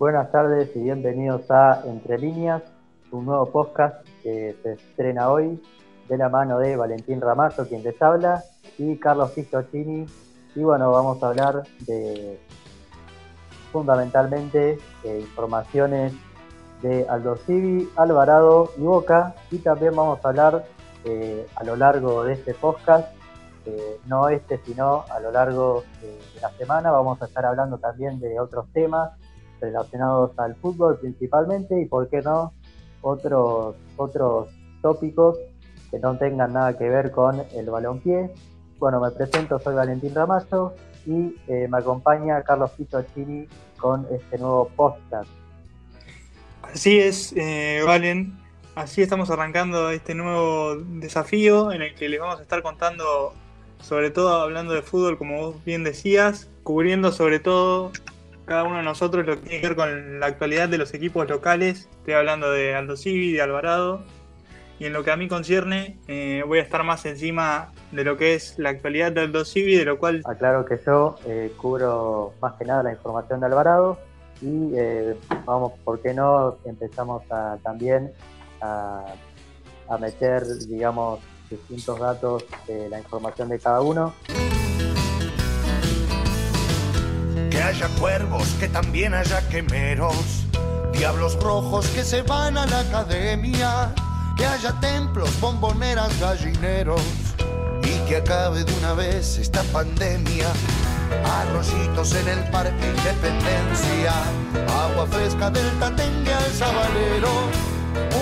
Buenas tardes y bienvenidos a Entre Líneas, un nuevo podcast que se estrena hoy de la mano de Valentín Ramazo, quien les habla, y Carlos Fischioccini. Y bueno, vamos a hablar de fundamentalmente eh, informaciones de Aldo Civi, Alvarado y Boca. Y también vamos a hablar eh, a lo largo de este podcast, eh, no este, sino a lo largo de, la semana. Vamos a estar hablando también de otros temas relacionados al fútbol principalmente y, por qué no, otros, otros tópicos que no tengan nada que ver con el balonpié. Bueno, me presento, soy Valentín Ramazo y eh, me acompaña Carlos Pito Chini con este nuevo podcast. Así es, eh, Valen. Así estamos arrancando este nuevo desafío en el que les vamos a estar contando, sobre todo hablando de fútbol, como vos bien decías, cubriendo sobre todo cada uno de nosotros lo que tiene que ver con la actualidad de los equipos locales. Estoy hablando de Aldo Civi, de Alvarado. Y en lo que a mí concierne, eh, voy a estar más encima de lo que es la actualidad de Aldo Civi, de lo cual... Aclaro que yo eh, cubro más que nada la información de Alvarado y eh, vamos, ¿por qué no empezamos también a, a meter, digamos, distintos datos de la información de cada uno? Que haya cuervos, que también haya quemeros, diablos rojos que se van a la academia, que haya templos, bomboneras, gallineros y que acabe de una vez esta pandemia. Arroyitos en el Parque Independencia, agua fresca del Tatengue al Sabalero,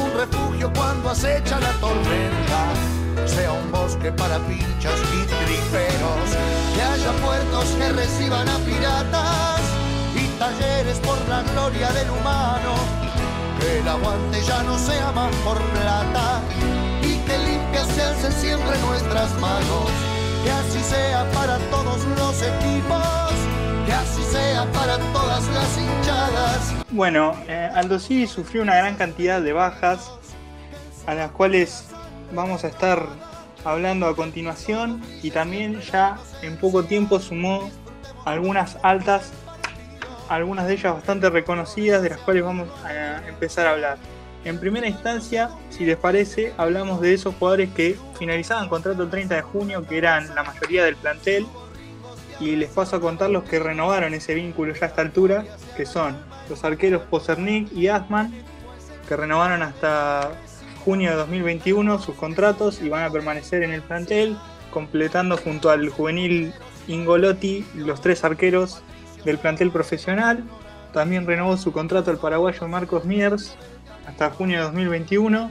un refugio cuando acecha la tormenta, sea un bosque para pinchas y triperos, que haya puertos que reciban a piratas y talleres por la gloria del humano, que el aguante ya no sea más por plata y que limpias se alcen siempre nuestras manos que así sea para todos los equipos, que así sea para todas las hinchadas. Bueno, eh, Aldo Civi sufrió una gran cantidad de bajas, a las cuales vamos a estar hablando a continuación, y también ya en poco tiempo sumó algunas altas, algunas de ellas bastante reconocidas, de las cuales vamos a empezar a hablar. En primera instancia, si les parece, hablamos de esos jugadores que finalizaban contrato el 30 de junio, que eran la mayoría del plantel, y les paso a contar los que renovaron ese vínculo ya a esta altura, que son los arqueros Pozernik y Asman, que renovaron hasta junio de 2021 sus contratos y van a permanecer en el plantel, completando junto al juvenil Ingolotti los tres arqueros del plantel profesional. También renovó su contrato el paraguayo Marcos Miers hasta junio de 2021.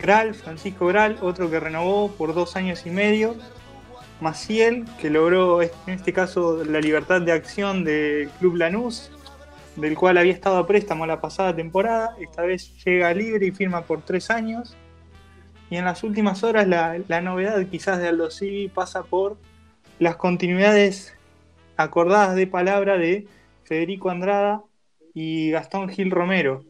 Gral, Francisco Gral, otro que renovó por dos años y medio. Maciel, que logró en este caso la libertad de acción del Club Lanús, del cual había estado a préstamo la pasada temporada. Esta vez llega libre y firma por tres años. Y en las últimas horas la, la novedad quizás de Aldo Civi pasa por las continuidades acordadas de palabra de Federico Andrada y Gastón Gil Romero,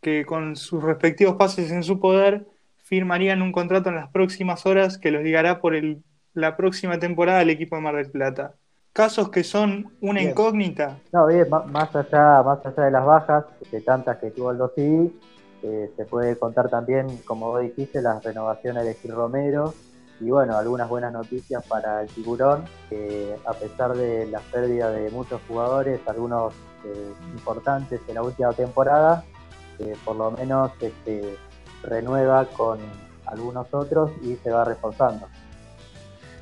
que con sus respectivos pases en su poder firmarían un contrato en las próximas horas que los ligará por el, la próxima temporada al equipo de Mar del Plata. Casos que son una Bien. incógnita. No, bien, más allá, más allá de las bajas, de tantas que tuvo el 2 eh, se puede contar también, como vos dijiste, las renovaciones de Gil Romero y bueno, algunas buenas noticias para el tiburón, que a pesar de la pérdida de muchos jugadores, algunos eh, importantes en la última temporada, eh, por lo menos este, renueva con algunos otros y se va reforzando.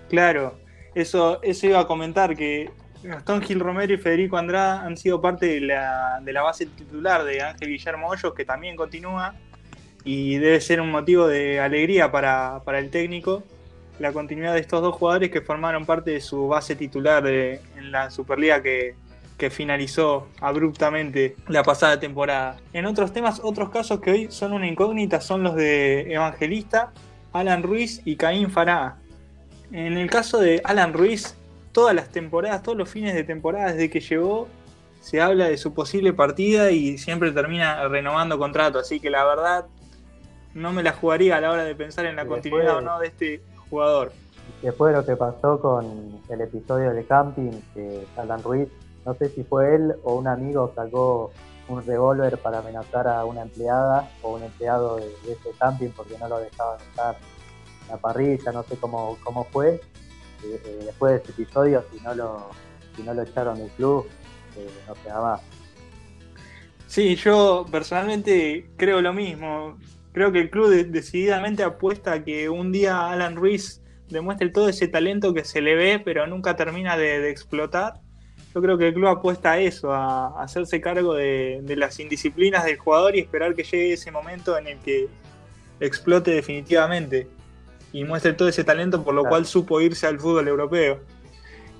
Claro, eso, eso iba a comentar que Gastón Gil Romero y Federico Andrada han sido parte de la, de la base titular de Ángel Guillermo Hoyos, que también continúa y debe ser un motivo de alegría para, para el técnico la continuidad de estos dos jugadores que formaron parte de su base titular en la Superliga que, que finalizó abruptamente la pasada temporada. En otros temas, otros casos que hoy son una incógnita son los de Evangelista, Alan Ruiz y Caín Fará. En el caso de Alan Ruiz, todas las temporadas, todos los fines de temporada desde que llegó, se habla de su posible partida y siempre termina renovando contrato. Así que la verdad, no me la jugaría a la hora de pensar en la continuidad o no de este jugador. Después de lo que pasó con el episodio de camping, que Alan Ruiz no sé si fue él o un amigo sacó un revólver para amenazar a una empleada o un empleado de, ese camping porque no lo dejaban estar la parrilla, no sé cómo, cómo fue. Eh, eh, después de ese episodio, si no lo, si no lo echaron del club, eh, no queda más. Sí, yo personalmente creo lo mismo. Creo que el club decididamente apuesta a que un día Alan Ruiz demuestre todo ese talento que se le ve, pero nunca termina de explotar yo creo que el club apuesta a eso, a, hacerse cargo de, las indisciplinas del jugador y esperar que llegue ese momento en el que explote definitivamente y muestre todo ese talento por lo cual supo irse al fútbol europeo.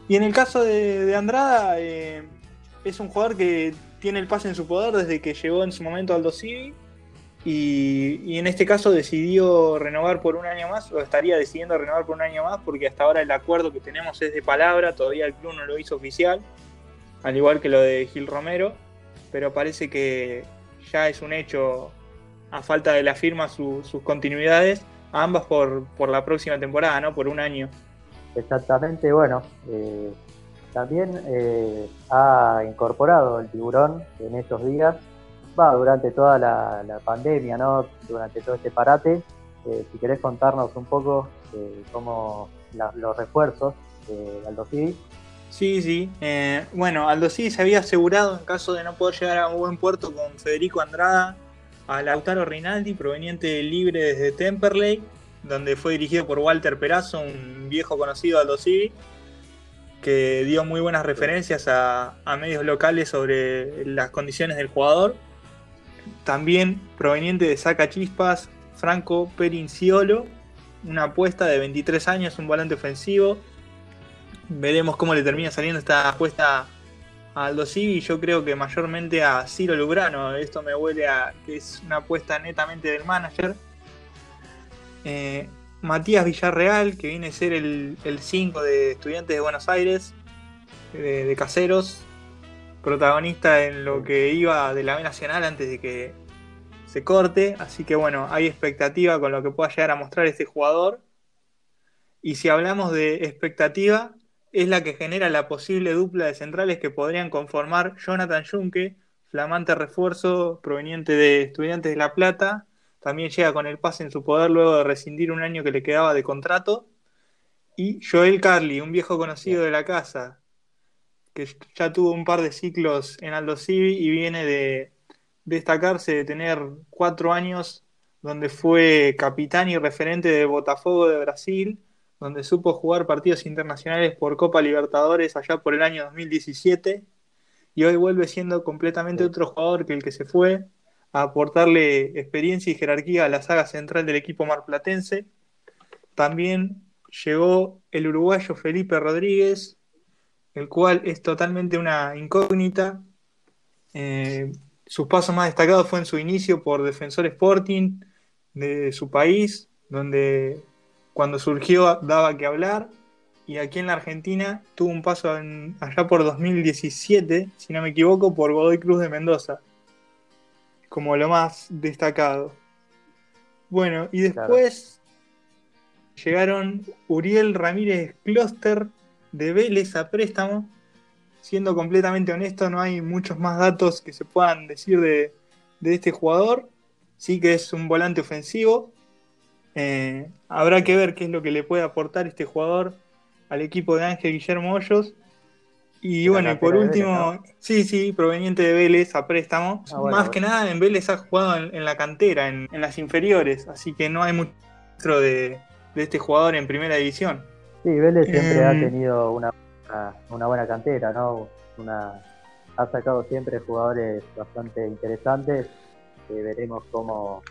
Y en el caso de, Andrada, eh, es un jugador que tiene el pase en su poder desde que llegó en su momento al Civi y, en este caso decidió renovar por un año más, o estaría decidiendo renovar por un año más, porque hasta ahora el acuerdo que tenemos es de palabra, todavía el club no lo hizo oficial, al igual que lo de Gil Romero, pero parece que ya es un hecho, a falta de la firma, sus continuidades, ambas por, la próxima temporada, ¿no? Por un año. Exactamente, bueno, eh, también eh, ha incorporado el tiburón en estos días va, durante toda la, pandemia, ¿no? Durante todo este parate. Eh, si querés contarnos un poco eh, cómo los refuerzos de Aldo Civi. Sí, sí. Bueno, Aldo Civi se había asegurado en caso de no poder llegar a un buen puerto con Federico Andrada a Lautaro Rinaldi, proveniente libre desde Temperley, donde fue dirigido por Walter Perazo, un viejo conocido Aldo Civi, que dio muy buenas referencias a medios locales sobre las condiciones del jugador también proveniente de Saca Chispas, Franco Perinciolo, una apuesta de 23 años, un volante ofensivo. Veremos cómo le termina saliendo esta apuesta a Aldo Civi. Yo creo que mayormente a Ciro Lugrano. Esto me huele a que es una apuesta netamente del manager. Eh, Matías Villarreal, que viene a ser el 5 de Estudiantes de Buenos Aires, de Caseros, protagonista en lo que iba de la B Nacional antes de que se corte. Así que bueno, hay expectativa con lo que pueda llegar a mostrar este jugador. Y si hablamos de expectativa, es la que genera la posible dupla de centrales que podrían conformar Jonathan Junque, flamante refuerzo proveniente de Estudiantes de La Plata. También llega con el pase en su poder luego de rescindir un año que le quedaba de contrato. Y Joel Carly, un viejo conocido de la casa, que ya tuvo un par de ciclos en Aldo Civi y viene de destacarse de tener cuatro años donde fue capitán y referente de Botafogo de Brasil, donde supo jugar partidos internacionales por Copa Libertadores allá por el año 2017 y hoy vuelve siendo completamente otro jugador que el que se fue a aportarle experiencia y jerarquía a la saga central del equipo marplatense. También llegó el uruguayo Felipe Rodríguez, el cual es totalmente una incógnita. Eh, sus pasos más destacados fue en su inicio por Defensor Sporting de su país, donde cuando surgió daba que hablar, y aquí en la Argentina tuvo un paso allá por 2017, si no me equivoco, por Godoy Cruz de Mendoza, como lo más destacado. Bueno, y después llegaron Uriel Ramírez Closter de Vélez a préstamo. Siendo completamente honesto, no hay muchos más datos que se puedan decir de, este jugador. Sí que es un volante ofensivo. Eh, habrá que ver qué es lo que le puede aportar este jugador al equipo de Ángel Guillermo Hoyos. Y bueno, y por último, sí, sí, proveniente de Vélez a préstamo. Ah, más que nada en Vélez ha jugado en, la cantera, en, las inferiores, así que no hay mucho de, de este jugador en primera división. Sí, Vélez siempre ha em. tenido una, una, buena cantera, ¿no? Una, ha sacado siempre jugadores bastante interesantes. veremos cómo,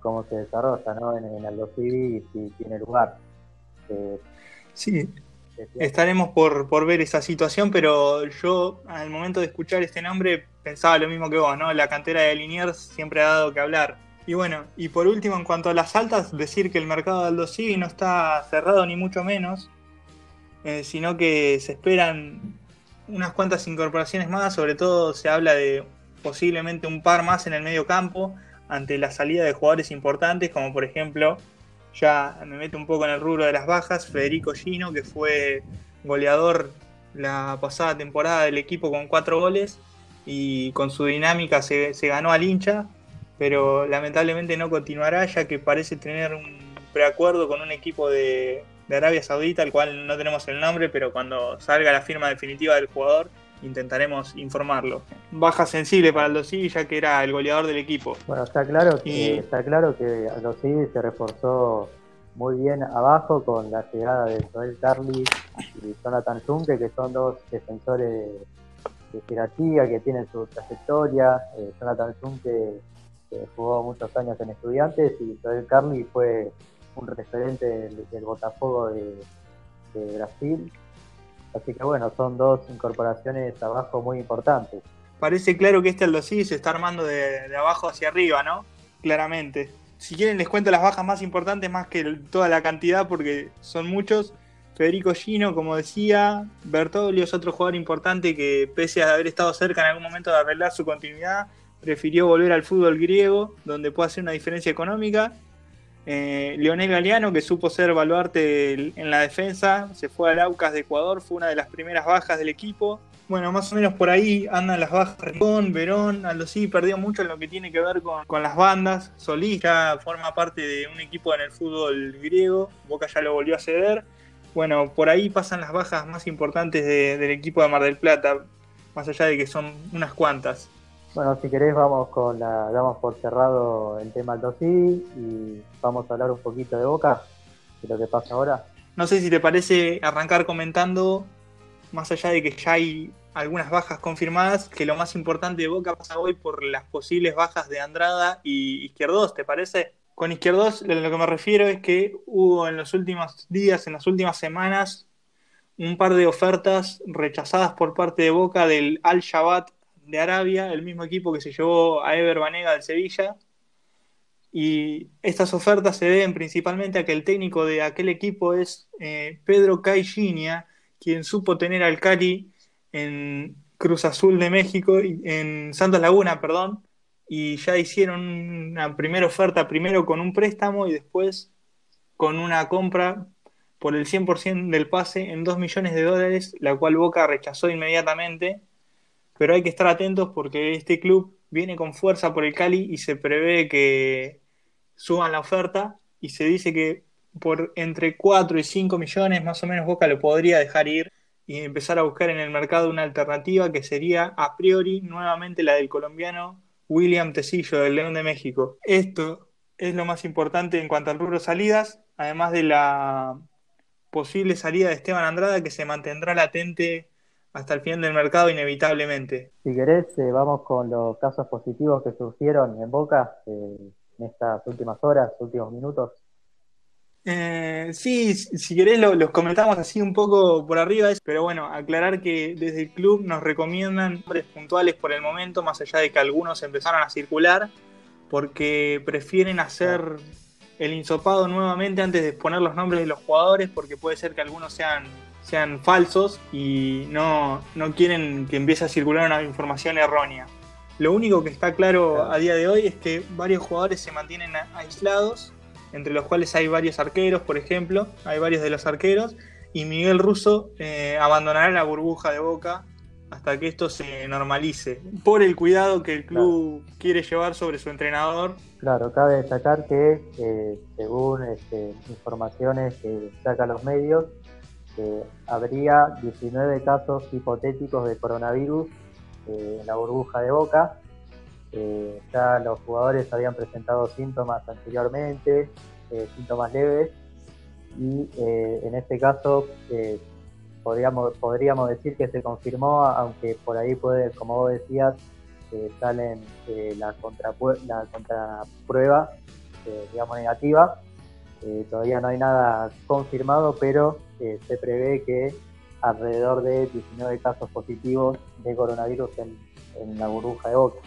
cómo se desarrolla ¿no? en, el Aldo Civi y si tiene lugar. Eh, sí, estaremos por, por ver esa situación, pero yo al momento de escuchar este nombre pensaba lo mismo que vos, ¿no? La cantera de Liniers siempre ha dado que hablar. Y bueno, y por último, en cuanto a las altas, decir que el mercado de Aldo Civi no está cerrado ni mucho menos, eh, sino que se esperan unas cuantas incorporaciones más, sobre todo se habla de posiblemente un par más en el medio campo ante la salida de jugadores importantes, como por ejemplo, ya me meto un poco en el rubro de las bajas, Federico Gino, que fue goleador la pasada temporada del equipo con cuatro goles y con su dinámica se, ganó al hincha, pero lamentablemente no continuará ya que parece tener un preacuerdo con un equipo de Arabia Saudita, al cual no tenemos el nombre, pero cuando salga la firma definitiva del jugador intentaremos informarlo. Baja sensible para Aldo ya que era el goleador del equipo. Bueno, está claro que, está claro que Aldo se reforzó muy bien abajo con la llegada de Joel Carly y Jonathan Zunke, que son dos defensores de, jerarquía que tienen su trayectoria. Eh, Jonathan Zunke jugó muchos años en estudiantes y Joel Carly fue un referente del, Botafogo de, Brasil. Así que bueno, son dos incorporaciones abajo muy importantes. Parece claro que este Aldo se está armando de, de abajo hacia arriba, ¿no? Claramente si quieren les cuento las bajas más importantes más que toda la cantidad porque son muchos. Federico Gino, como decía, Bertoglio es otro jugador importante que pese a haber estado cerca en algún momento de arreglar su continuidad, prefirió volver al fútbol griego, donde puede hacer una diferencia económica. Eh, Leonel Galeano, que supo ser baluarte en la defensa, se fue al Aucas de Ecuador, fue una de las primeras bajas del equipo. Bueno, más o menos por ahí andan las bajas Ricón, Verón, Aldo sí perdió mucho en lo que tiene que ver con, las bandas. Solís ya forma parte de un equipo en el fútbol griego, Boca ya lo volvió a ceder. Bueno, por ahí pasan las bajas más importantes del equipo de Mar del Plata, más allá de que son unas cuantas. Bueno, si querés vamos con la, damos por cerrado el tema Aldo y vamos a hablar un poquito de Boca, de lo que pasa ahora. No sé si te parece arrancar comentando más allá de que ya hay algunas bajas confirmadas, que lo más importante de Boca pasa hoy por las posibles bajas de Andrada y Izquierdos, ¿te parece? Con Izquierdos lo que me refiero es que hubo en los últimos días, en las últimas semanas, un par de ofertas rechazadas por parte de Boca del Al Shabat de Arabia, el mismo equipo que se llevó a Ever Banega del Sevilla. Y estas ofertas se deben principalmente a que el técnico de aquel equipo es eh, Pedro Caixinha, quien supo tener al Cali en Cruz Azul de México, en Santa Laguna, perdón, y ya hicieron una primera oferta, primero con un préstamo y después con una compra por el 100% del pase en 2 millones de dólares, la cual Boca rechazó inmediatamente, pero hay que estar atentos porque este club viene con fuerza por el Cali y se prevé que suban la oferta y se dice que por entre 4 y 5 millones más o menos Boca lo podría dejar ir y empezar a buscar en el mercado una alternativa que sería a priori nuevamente la del colombiano William Tecillo del León de México. Esto es lo más importante en cuanto al rubro salidas, además de la posible salida de Esteban Andrada que se mantendrá latente hasta el final del mercado inevitablemente. Si querés, eh, vamos con los casos positivos que surgieron en Boca eh, en estas últimas horas, últimos minutos. Eh, sí, si querés los comentamos así un poco por arriba, pero bueno, aclarar que desde el club nos recomiendan nombres puntuales por el momento, más allá de que algunos empezaron a circular, porque prefieren hacer el insopado nuevamente antes de poner los nombres de los jugadores, porque puede ser que algunos sean, sean falsos y no, no quieren que empiece a circular una información errónea. Lo único que está claro a día de hoy es que varios jugadores se mantienen aislados entre los cuales hay varios arqueros, por ejemplo, hay varios de los arqueros, y Miguel Russo eh, abandonará la burbuja de Boca hasta que esto se normalice, por el cuidado que el club quiere llevar sobre su entrenador. Claro, cabe destacar que eh, según este, informaciones que sacan los medios, eh, habría 19 casos hipotéticos de coronavirus en la burbuja de Boca, eh, ya los jugadores habían presentado síntomas anteriormente, eh, síntomas leves, y eh, en este caso podríamos, podríamos decir que se confirmó, aunque por ahí puede, como vos decías, salen la, la contraprueba, digamos, negativa. todavía no hay nada confirmado, pero se prevé que alrededor de 19 casos positivos de coronavirus en, en la burbuja de Boca.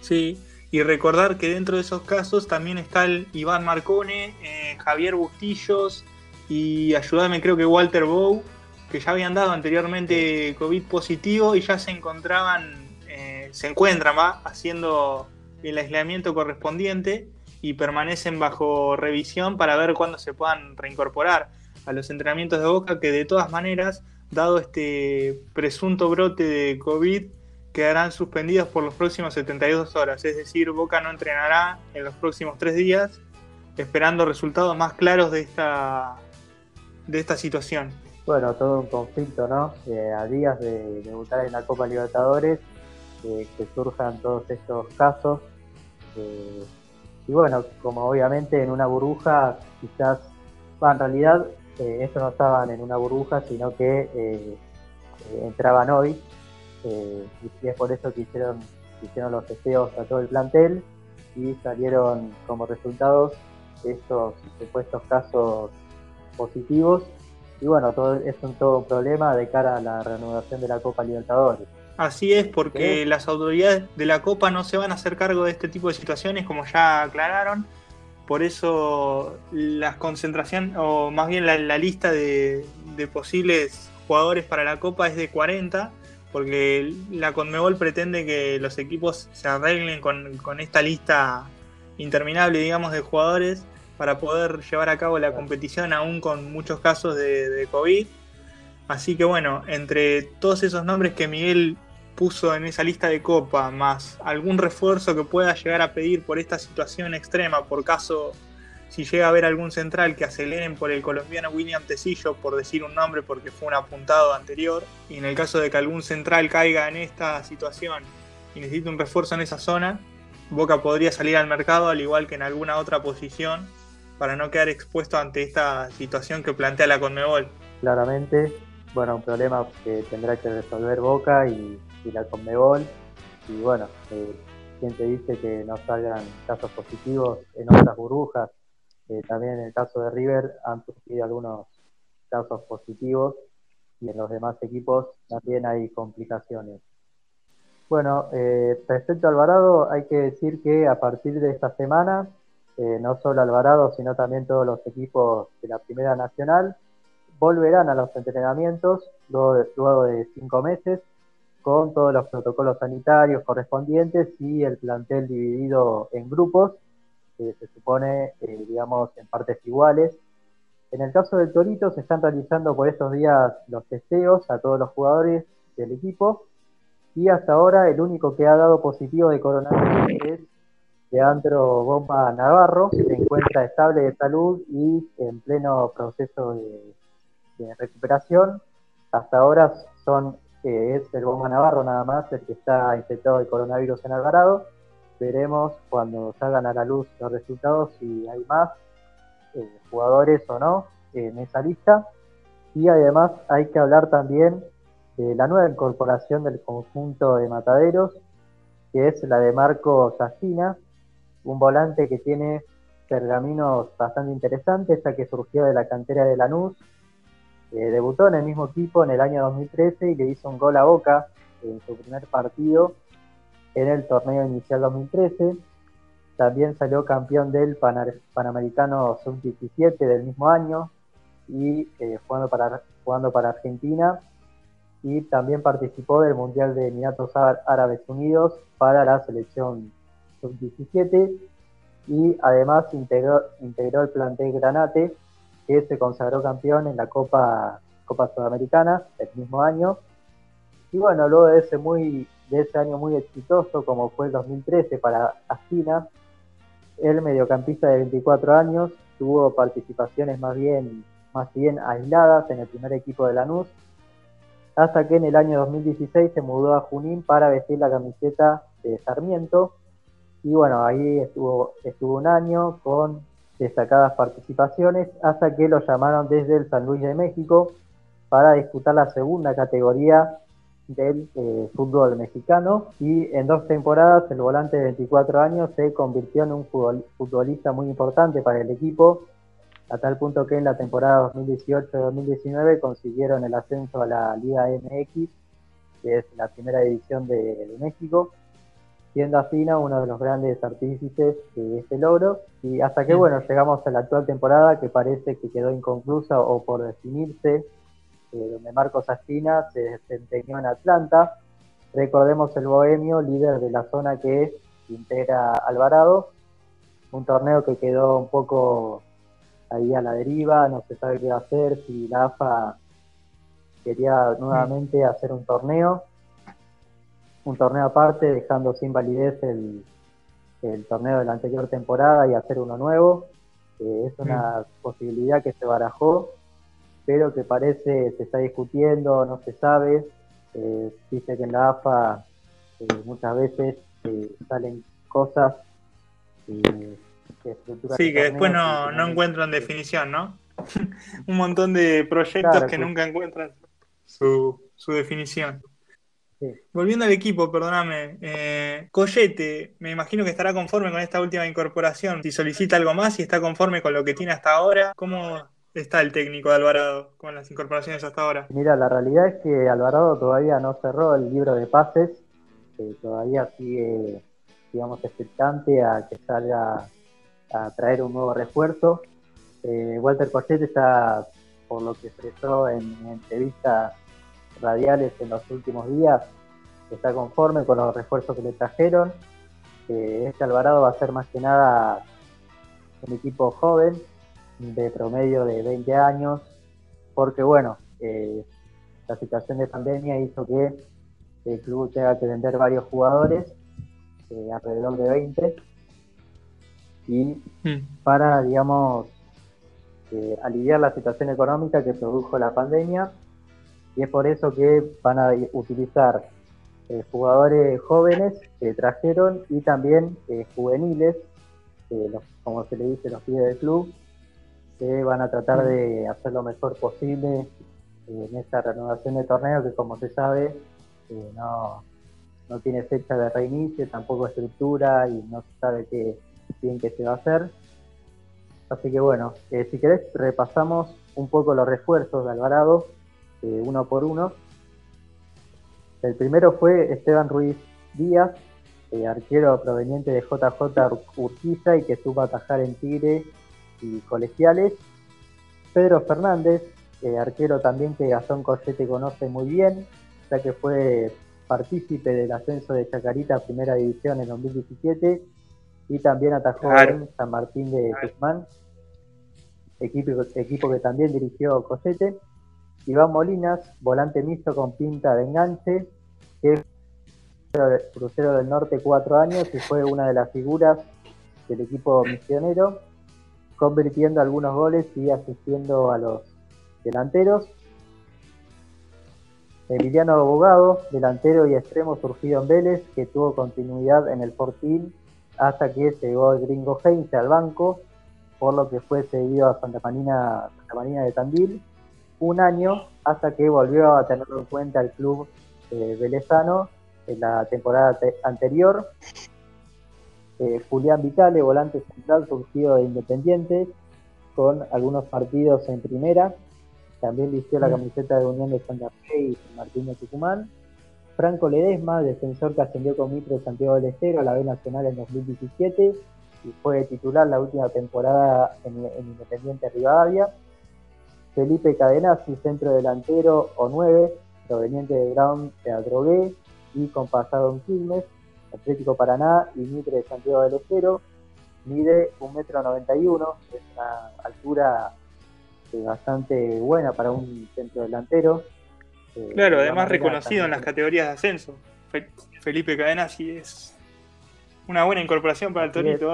Sí, y recordar que dentro de esos casos también está el Iván Marcone, eh, Javier Bustillos y ayúdame creo que Walter Bow, que ya habían dado anteriormente COVID positivo y ya se encontraban, eh, se encuentran ¿va? haciendo el aislamiento correspondiente y permanecen bajo revisión para ver cuándo se puedan reincorporar a los entrenamientos de Boca, que de todas maneras dado este presunto brote de COVID, quedarán suspendidas por los próximos 72 horas. Es decir, Boca no entrenará en los próximos tres días, esperando resultados más claros de esta, de esta situación. Bueno, todo un conflicto, ¿no? A días de debutar en la Copa Libertadores, que surjan todos estos casos. Eh, y bueno, como obviamente en una burbuja, quizás, en realidad, estos no estaban en una burbuja, sino que entraban hoy. y es por eso que hicieron, hicieron los testeos a todo el plantel y salieron como resultados estos supuestos casos positivos y bueno, todo es un todo problema de cara a la reanudación de la Copa Libertadores. Así es, porque las autoridades de la Copa no se van a hacer cargo de este tipo de situaciones, como ya aclararon. Por eso la concentración, o más bien la, lista de, posibles jugadores para la Copa es de 40, porque la Conmebol pretende que los equipos se arreglen con, con esta lista interminable, digamos, de jugadores para poder llevar a cabo la competición aún con muchos casos de, COVID. Así que bueno, entre todos esos nombres que Miguel puso en esa lista de copa, más algún refuerzo que pueda llegar a pedir por esta situación extrema, por caso si llega a haber algún central que aceleren por el colombiano William Tecillo, por decir un nombre porque fue un apuntado anterior, y en el caso de que algún central caiga en esta situación y necesite un refuerzo en esa zona, Boca podría salir al mercado al igual que en alguna otra posición para no quedar expuesto ante esta situación que plantea la Conmebol. Claramente, bueno, un problema que tendrá que resolver Boca y, la Conmebol. Y bueno, eh, ¿quién te dice que no salgan casos positivos en otras burbujas? Eh, también en el caso de River han surgido algunos casos positivos y en los demás equipos también hay complicaciones. Bueno, eh, respecto a Alvarado, hay que decir que a partir de esta semana eh, no solo Alvarado, sino también todos los equipos de la Primera Nacional, volverán a los entrenamientos luego de, cinco meses con todos los protocolos sanitarios correspondientes y el plantel dividido en grupos, que se supone, eh, digamos, en partes iguales. En el caso del Torito se están realizando por estos días los testeos a todos los jugadores del equipo y hasta ahora el único que ha dado positivo de coronavirus es Leandro Bomba Navarro se encuentra estable de salud y en pleno proceso de, recuperación. Hasta ahora son es el Bomba Navarro nada más el que está infectado de coronavirus en Alvarado. Veremos cuando salgan a la luz los resultados si hay más eh, jugadores o no en esa lista. Y además hay que hablar también de la nueva incorporación del conjunto de mataderos, que es la de Marco Sastina, un volante que tiene pergaminos bastante interesantes, ya que surgió de la cantera de Lanús, debutó en el mismo equipo en el año 2013 y le hizo un gol a Boca en su primer partido en el torneo inicial 2013. También salió campeón del Panamericano Sub-17 del mismo año y eh, jugando, para, jugando para Argentina. Y también participó del Mundial de Emiratos Árabes Unidos para la selección sub-17 y además integró, integró el plantel Granate que se consagró campeón en la Copa, Copa Sudamericana el mismo año. Y bueno, luego de ese, muy, de ese año muy exitoso como fue el 2013 para Astina, el mediocampista de 24 años tuvo participaciones más bien, más bien aisladas en el primer equipo de Lanús, hasta que en el año 2016 se mudó a Junín para vestir la camiseta de Sarmiento y bueno, ahí estuvo, estuvo un año con destacadas participaciones hasta que lo llamaron desde el San Luis de México para disputar la segunda categoría del eh, fútbol mexicano. Y en dos temporadas el volante de 24 años se convirtió en un futbolista muy importante para el equipo a tal punto que en la temporada 2018-2019 consiguieron el ascenso a la Liga MX que es la primera división de México siendo Asina uno de los grandes artífices de este logro. Y hasta que, bueno, llegamos a la actual temporada que parece que quedó inconclusa o por definirse, eh, donde Marcos Asina se desempeñó en Atlanta. Recordemos el Bohemio, líder de la zona que integra Alvarado, un torneo que quedó un poco ahí a la deriva, no se sabe qué va a hacer, si la AFA quería nuevamente hacer un torneo, un torneo aparte, dejando sin validez el, el torneo de la anterior temporada y hacer uno nuevo. Eh, es una posibilidad que se barajó, pero que parece se está discutiendo, no se sabe. Eh, dice que en la AFA eh, muchas veces eh, salen cosas que Sí, que después no, no encuentran definición, ¿no? un montón de proyectos que, nunca encuentran su, su definición. Volviendo al equipo, perdóname, eh, Collete, me imagino que estará conforme con esta última incorporación. Si solicita algo más y está conforme con lo que tiene hasta ahora, ¿cómo está el técnico de Alvarado con las incorporaciones hasta ahora? Mira, la realidad es que Alvarado todavía no cerró el libro de pases, todavía sigue, digamos, expectante a que salga a traer un nuevo refuerzo. Eh, Walter Collete está, por lo que expresó en, en entrevistas radiales en los últimos días, está conforme con los refuerzos que le trajeron. este Alvarado va a ser más que nada un equipo joven, de promedio de 20 años, porque bueno, eh, la situación de pandemia hizo que el club tenga que vender varios jugadores, eh, alrededor de 20, y mm. para, digamos, eh, aliviar la situación económica que produjo la pandemia, y es por eso que van a utilizar eh, jugadores jóvenes que trajeron y también eh, juveniles, como se le dice los pibes del club, que van a tratar de hacer lo mejor posible eh, en esta renovación de torneo que como se sabe no, no tiene fecha de reinicio, tampoco estructura y no se sabe qué bien qué se va a hacer. Así que bueno, si querés repasamos un poco los refuerzos de Alvarado uno por uno. El primero fue Esteban Ruiz Díaz, eh, arquero proveniente de JJ Urquiza y que supo atajar en Tigre y colegiales. Pedro Fernández, eh, arquero también que Gastón Collete conoce muy bien, ya que fue partícipe del ascenso de Chacarita a Primera División en 2017 y también atajó en San Martín de Guzmán, equipo, equipo que también dirigió Collete. Iván Molinas, volante mixto con pinta de enganche, que es crucero del norte cuatro años y fue una de las figuras del equipo misionero, convirtiendo algunos goles y asistiendo a los delanteros. Emiliano Abogado, delantero y extremo surgido en Vélez, que tuvo continuidad en el Fortín hasta que llegó el gringo Heinze al banco, por lo que fue cedido a Santa Marina, Santa Marina de Tandil un año hasta que volvió a tenerlo en cuenta el club eh, velezano en la temporada anterior. Eh, Julián Vitale, volante central surgido de Independiente, con algunos partidos en primera. También vistió la mm. camiseta de Unión de Santa Fe y Martín de Tucumán. Franco Ledesma, defensor que ascendió con Mitre de Santiago del Estero a la B Nacional en 2017 y fue titular la última temporada en, en Independiente Rivadavia. Felipe Cadenazzi, centro delantero o 9, proveniente de Brown Teatro B y con pasado en Quilmes, Atlético Paraná y Mitre de Santiago del Estero. Mide 1,91 m, es una altura eh, bastante buena para un centro delantero. Eh, claro, además reconocido en las categorías de ascenso. Felipe Cadenazzi es una buena incorporación para el Torito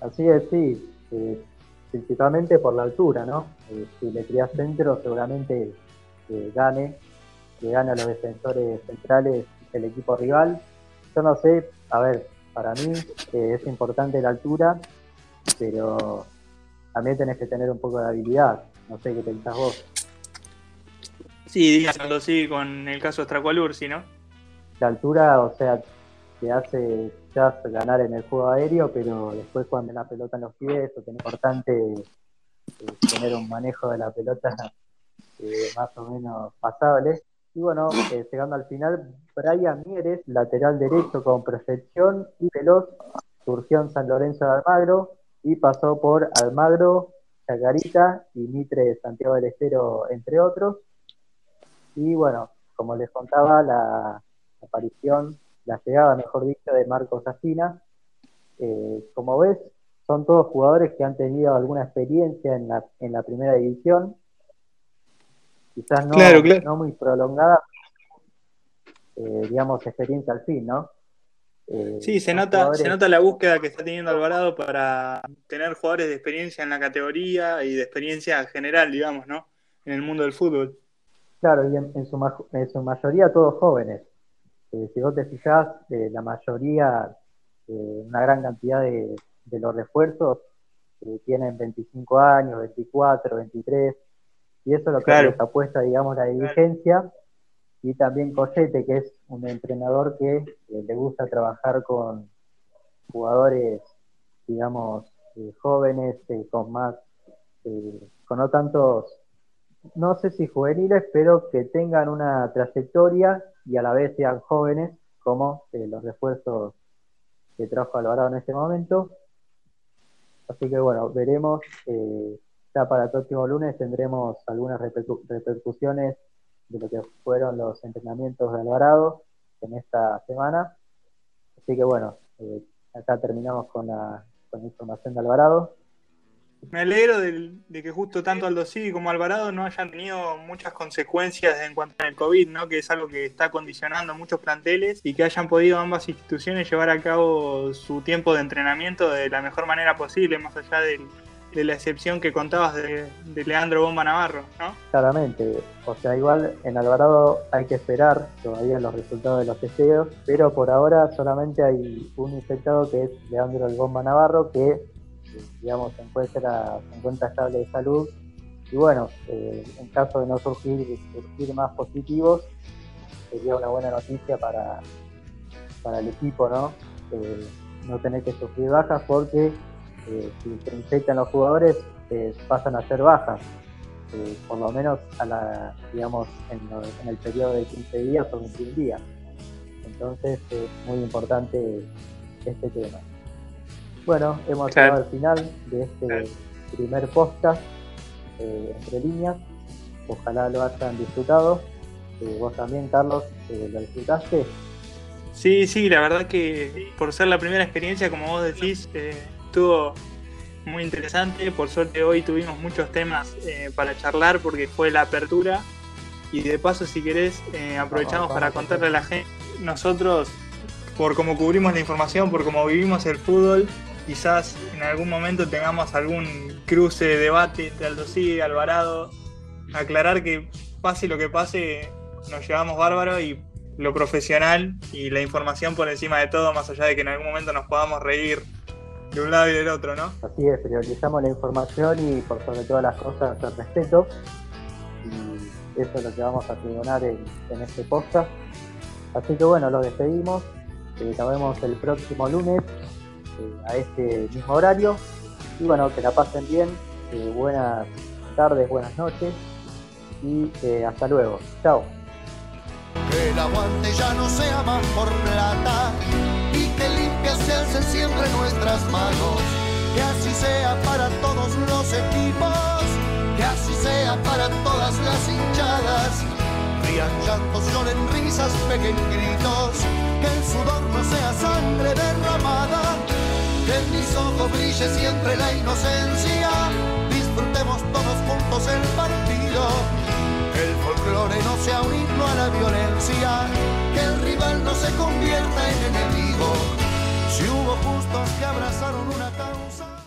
Así es, sí. Eh, principalmente por la altura, ¿no? Eh, si le crías centro, seguramente eh, gane, que gane a los defensores centrales el equipo rival. Yo no sé, a ver, para mí eh, es importante la altura, pero también tenés que tener un poco de habilidad. No sé qué pensás vos. Sí, dígaselo sí con el caso de Stracualursi, ¿no? La altura, o sea, te hace ganar en el juego aéreo, pero después cuando la pelota en los pies, es importante tener un manejo de la pelota eh, más o menos pasable. Y bueno, eh, llegando al final, Brian Mieres, lateral derecho con proyección y veloz, surgió en San Lorenzo de Almagro y pasó por Almagro, Chacarita y Mitre de Santiago del Estero, entre otros. Y bueno, como les contaba, la aparición la llegada, mejor dicho, de Marcos Asina. Eh, como ves, son todos jugadores que han tenido alguna experiencia en la, en la primera división. quizás no, no muy prolongada, eh, digamos, experiencia al fin, ¿no? Eh, sí, se nota, se nota la búsqueda que está teniendo Alvarado para tener jugadores de experiencia en la categoría y de experiencia general, digamos, ¿no? En el mundo del fútbol. Claro, y en, su, en su, mayoría todos jóvenes. Eh, si vos te fijás, eh, la mayoría, una gran cantidad de, los refuerzos tienen 25 años, 24, 23, y eso es lo que les apuesta, digamos, la dirigencia. Y también Collete, que es un entrenador que eh, le gusta trabajar con jugadores, digamos, eh, jóvenes, eh, con más, con no tantos, no sé si juveniles, pero que tengan una trayectoria y a la vez sean jóvenes, como los refuerzos que trajo Alvarado en este momento. Así que bueno, veremos. ya para el próximo lunes tendremos algunas repercusiones de lo que fueron los entrenamientos de Alvarado en esta semana. Así que bueno, eh, acá terminamos con la, con información de Alvarado. Me alegro de, que justo tanto Aldo Civi como Alvarado no hayan tenido muchas consecuencias en cuanto al COVID, ¿no? que es algo que está condicionando muchos planteles y que hayan podido ambas instituciones llevar a cabo su tiempo de entrenamiento de la mejor manera posible, más allá de la excepción que contabas de, Leandro Bomba Navarro, ¿no? Claramente, o sea, igual en Alvarado hay que esperar todavía los resultados de los testeos, pero por ahora solamente hay un infectado que es Leandro el Bomba Navarro, que digamos se encuentra, se encuentra estable de salud. Y bueno, eh, en caso de no surgir, más positivos, sería una buena noticia para, para el equipo, ¿no? Eh, no tener que sufrir bajas porque si se infectan los jugadores, eh, pasan a ser bajas, eh, por lo menos a la, digamos, en, el periodo de 15 días o 21 días. Entonces es muy importante este tema. Bueno, hemos llegado al final de este primer podcast eh, entre líneas. Ojalá lo hayan disfrutado. vos también, Carlos, lo disfrutaste. Sí, sí, la verdad que por ser la primera experiencia, como vos decís, estuvo muy interesante. Por suerte hoy tuvimos muchos temas eh, para charlar porque fue la apertura. Y de paso, si querés, eh, aprovechamos para contarle a la gente. Nosotros, por cómo cubrimos la información, por cómo vivimos el fútbol, quizás en algún momento tengamos algún cruce de debate entre Aldo y Alvarado. Aclarar que pase lo que pase, nos llevamos bárbaro y lo profesional y la información por encima de todo, más allá de que en algún momento nos podamos reír de un lado y del otro, ¿no? Así es, priorizamos la información y por sobre todas las cosas el respeto. Y eso es lo que vamos a tribunar en, este podcast. Así que bueno, lo despedimos. Eh, nos vemos el próximo lunes a este mismo horario. Y bueno, que la pasen bien. Eh, buenas tardes, buenas noches. Y hasta luego. Chao. Que el aguante ya no sea más por plata que limpias se alcen siempre nuestras manos. Que así sea para todos los equipos, que así sea para todas las hinchadas. Rían llantos, lloren risas, peguen gritos, que el sudor no sea sangre derramada. Que en mis ojos brille siempre la inocencia, disfrutemos todos juntos el partido. Que el folclore no sea un himno a la violencia, que el rival no se convierta en enemigo si hubo justos que abrazaron una causa.